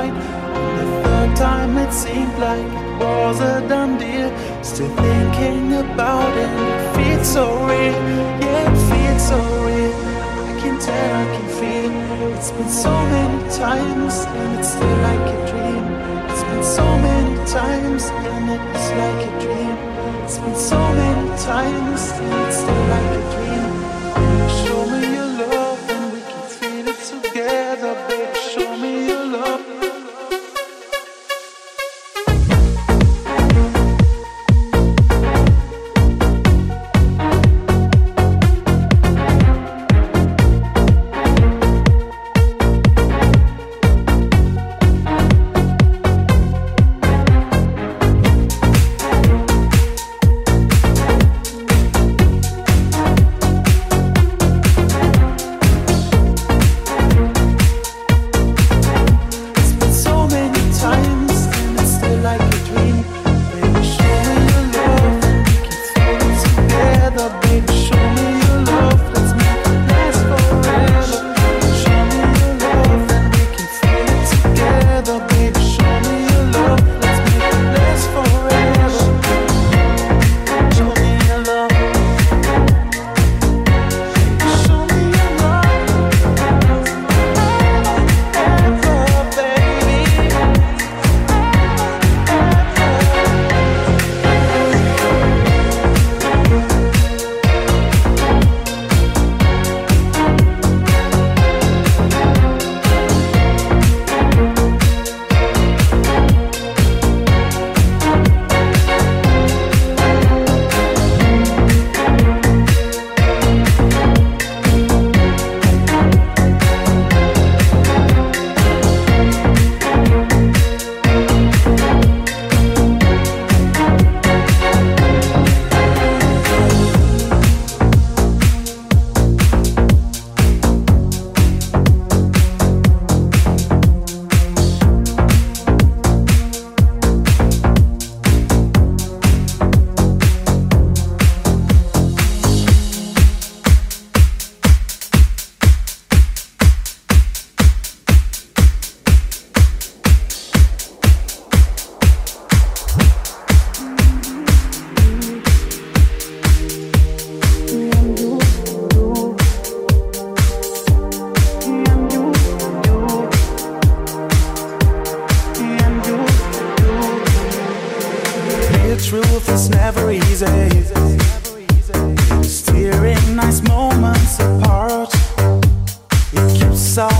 line. On the third time, it seemed like it was a done deal. Still thinking about it, it feels so real. Yeah, it feels so real. I can tell, I can feel. It's been so many times, and it's still like a dream. It's been so many times, and it's like a dream. It's been so many times, and it's still like a dream.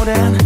holding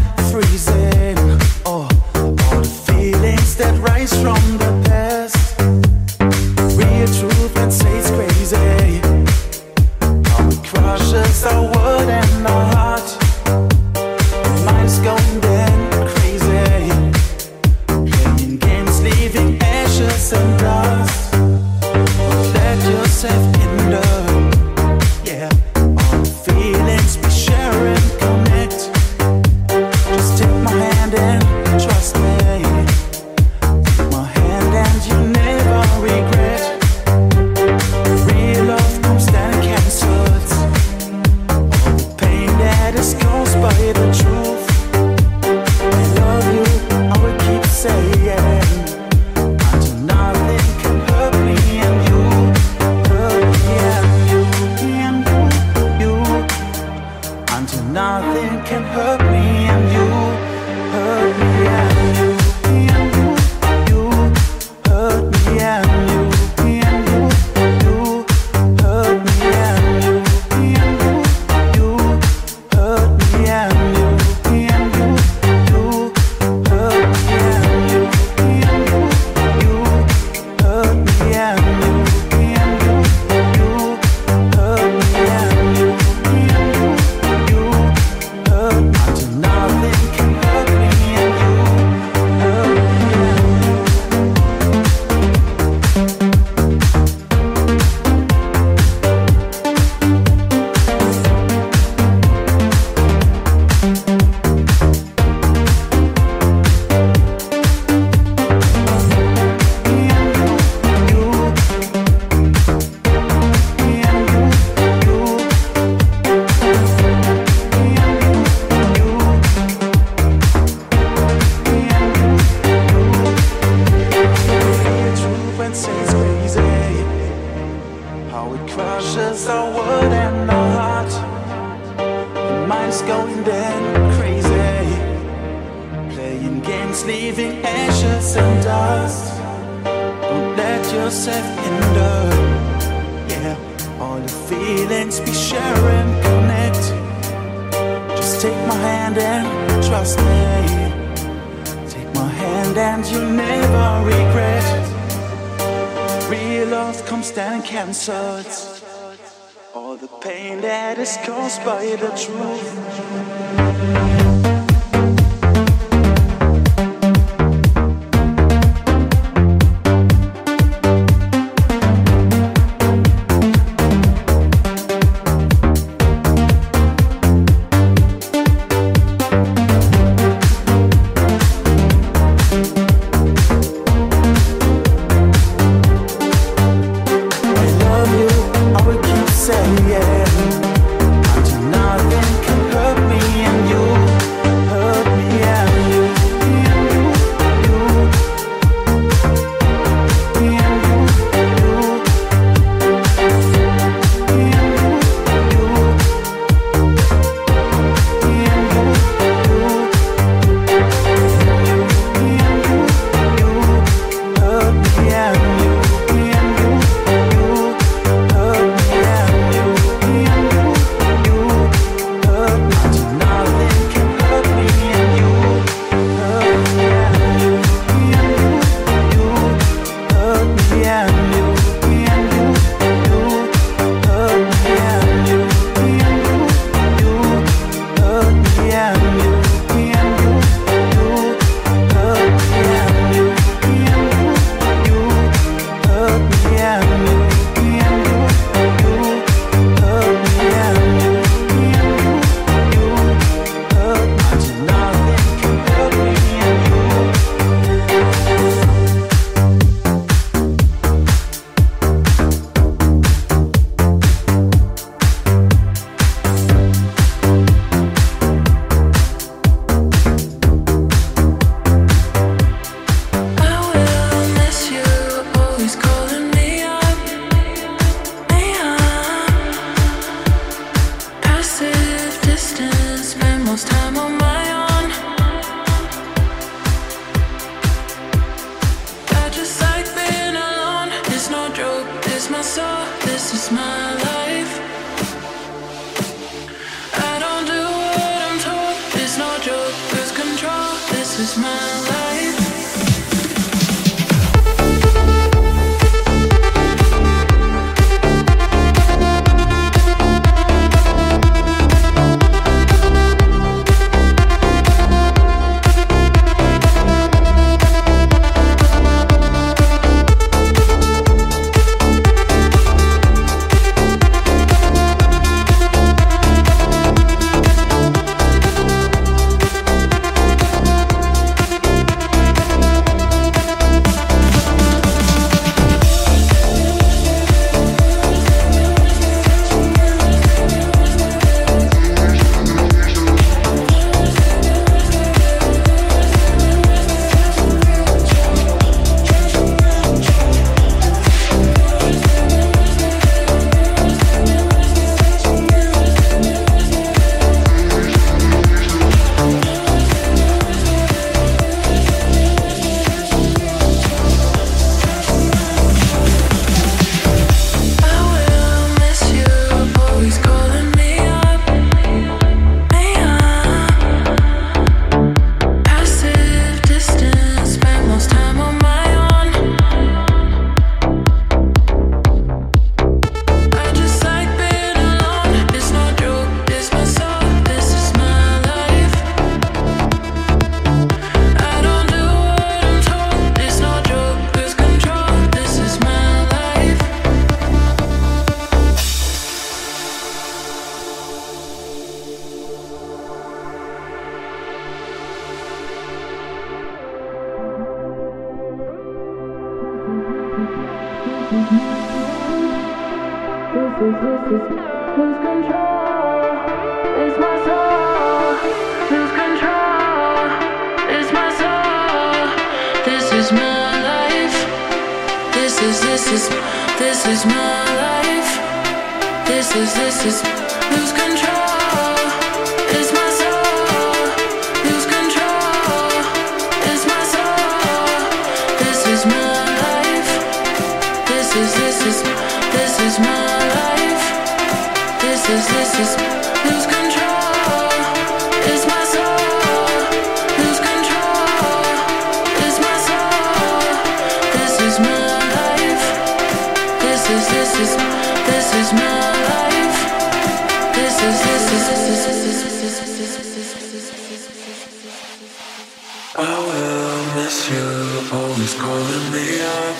I will miss you, always calling me up.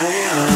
Hey, I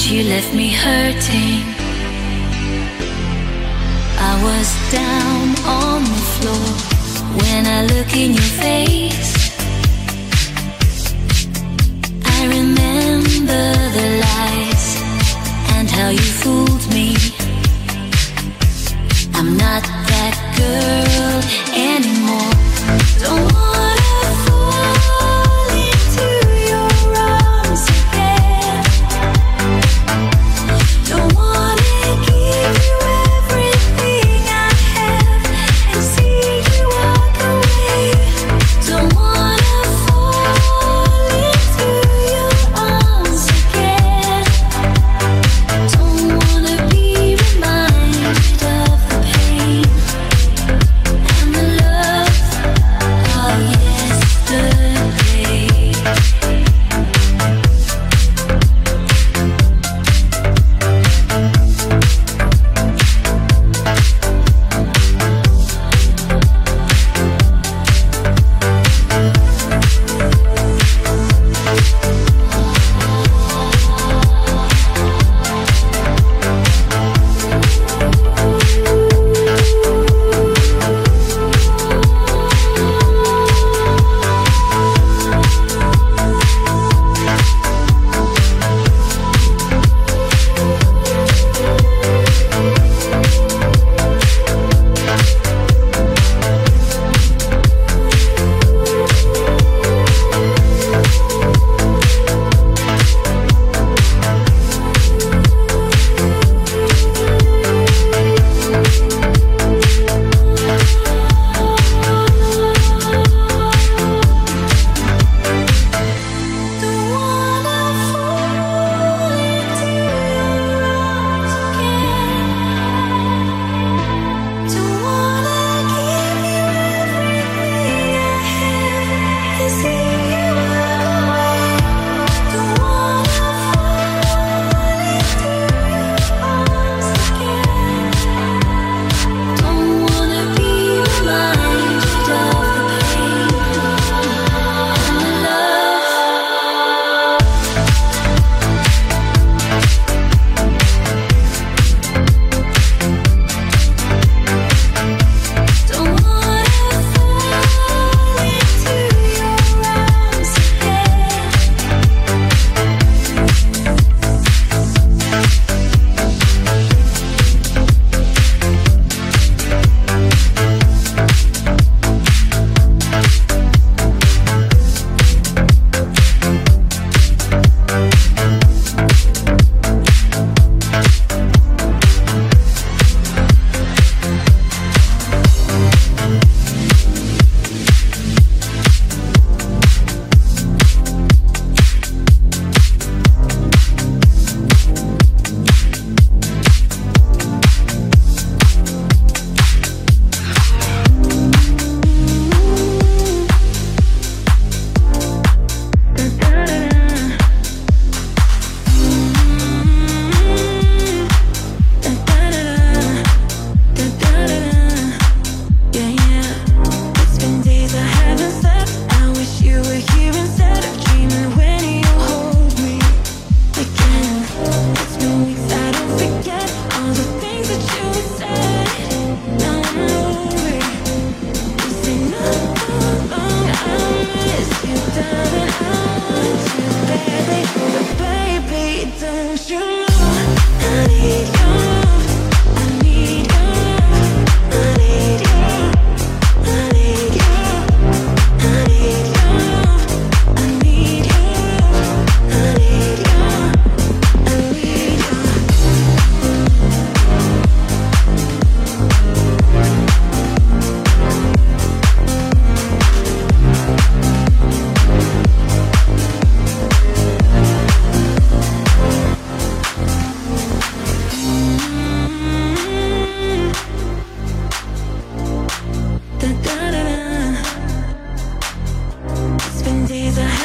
but you left me hurting. I was down on the floor when I look in your face. I remember the lies and how you fooled me. I'm not that girl anymore. Don't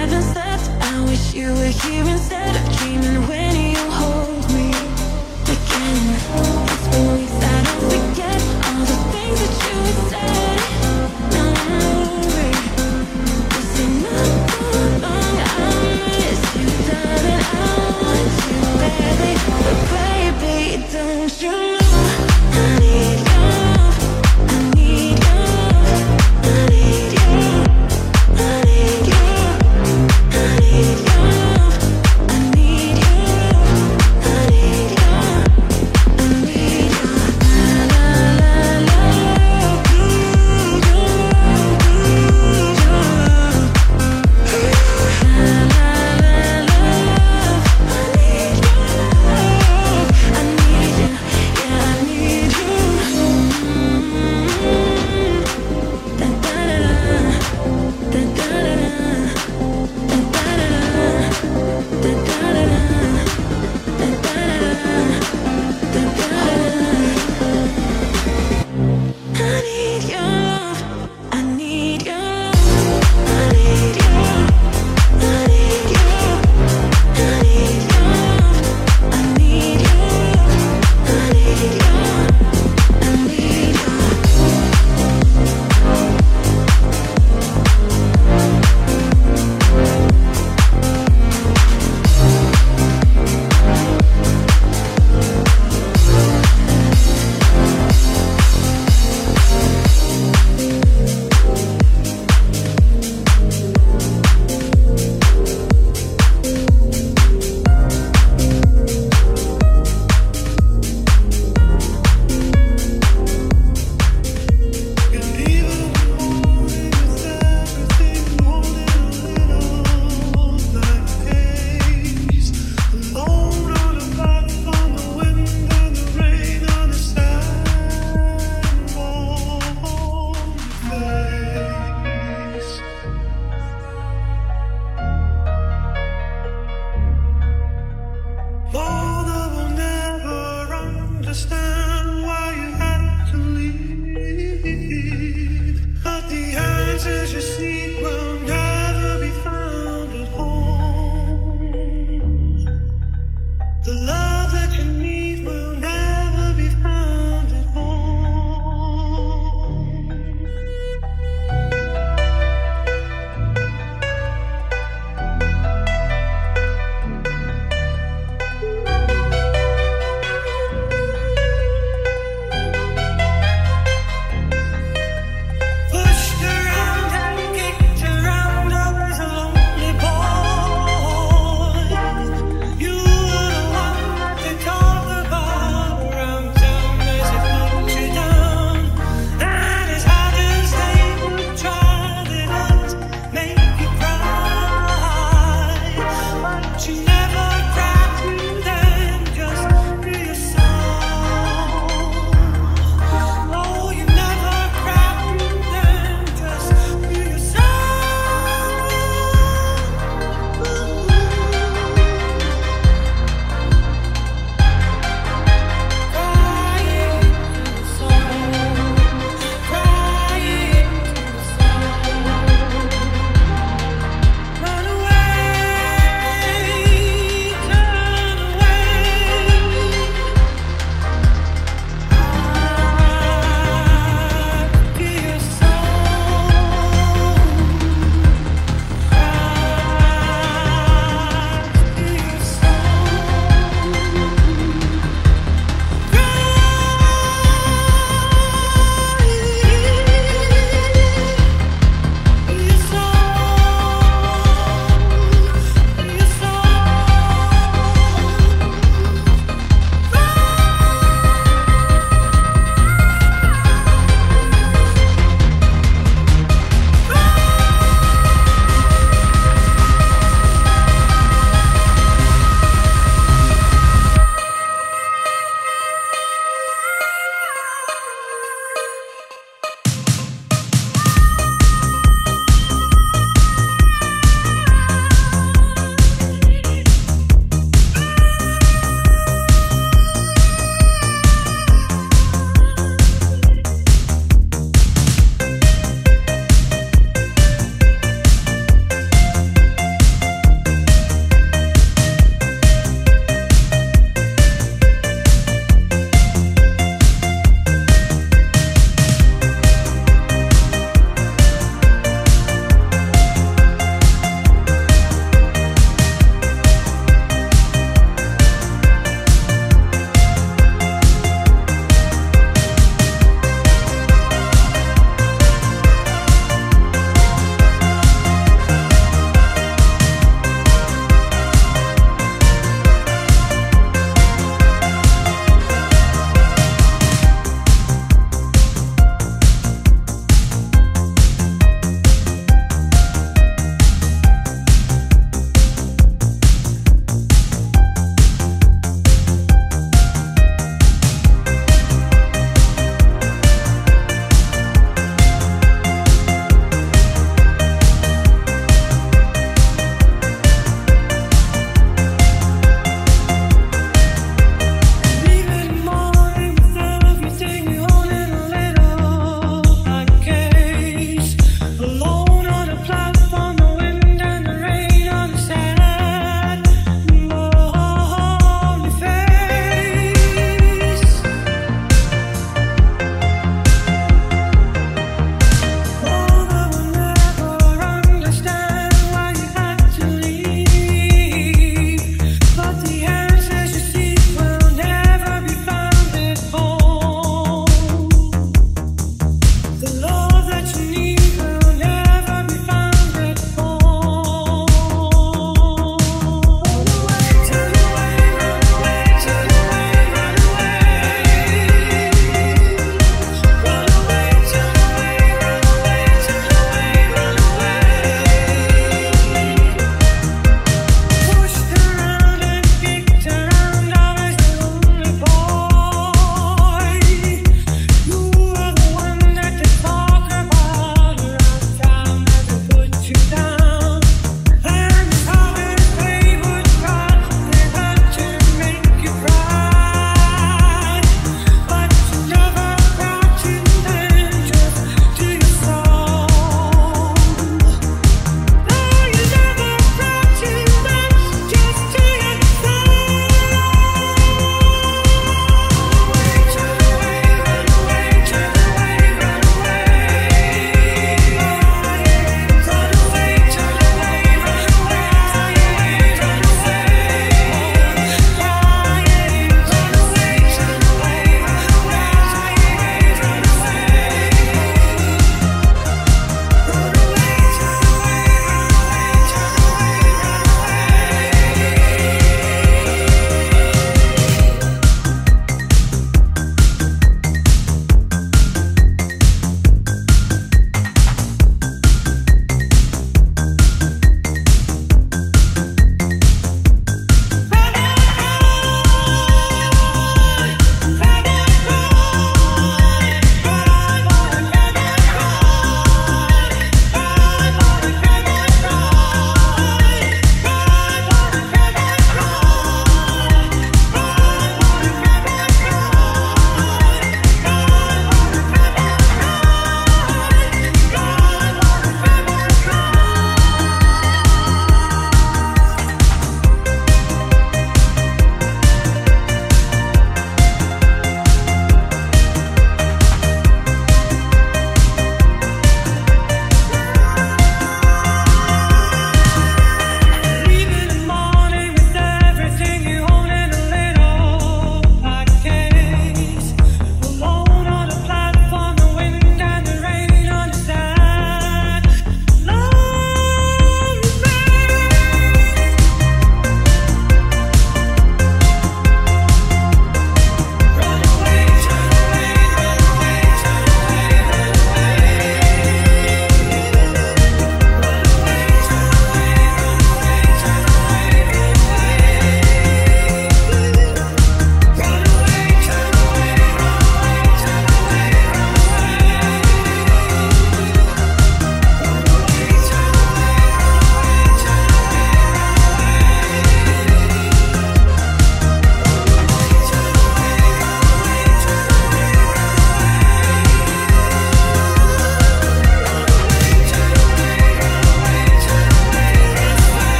I wish you were here instead of dreaming when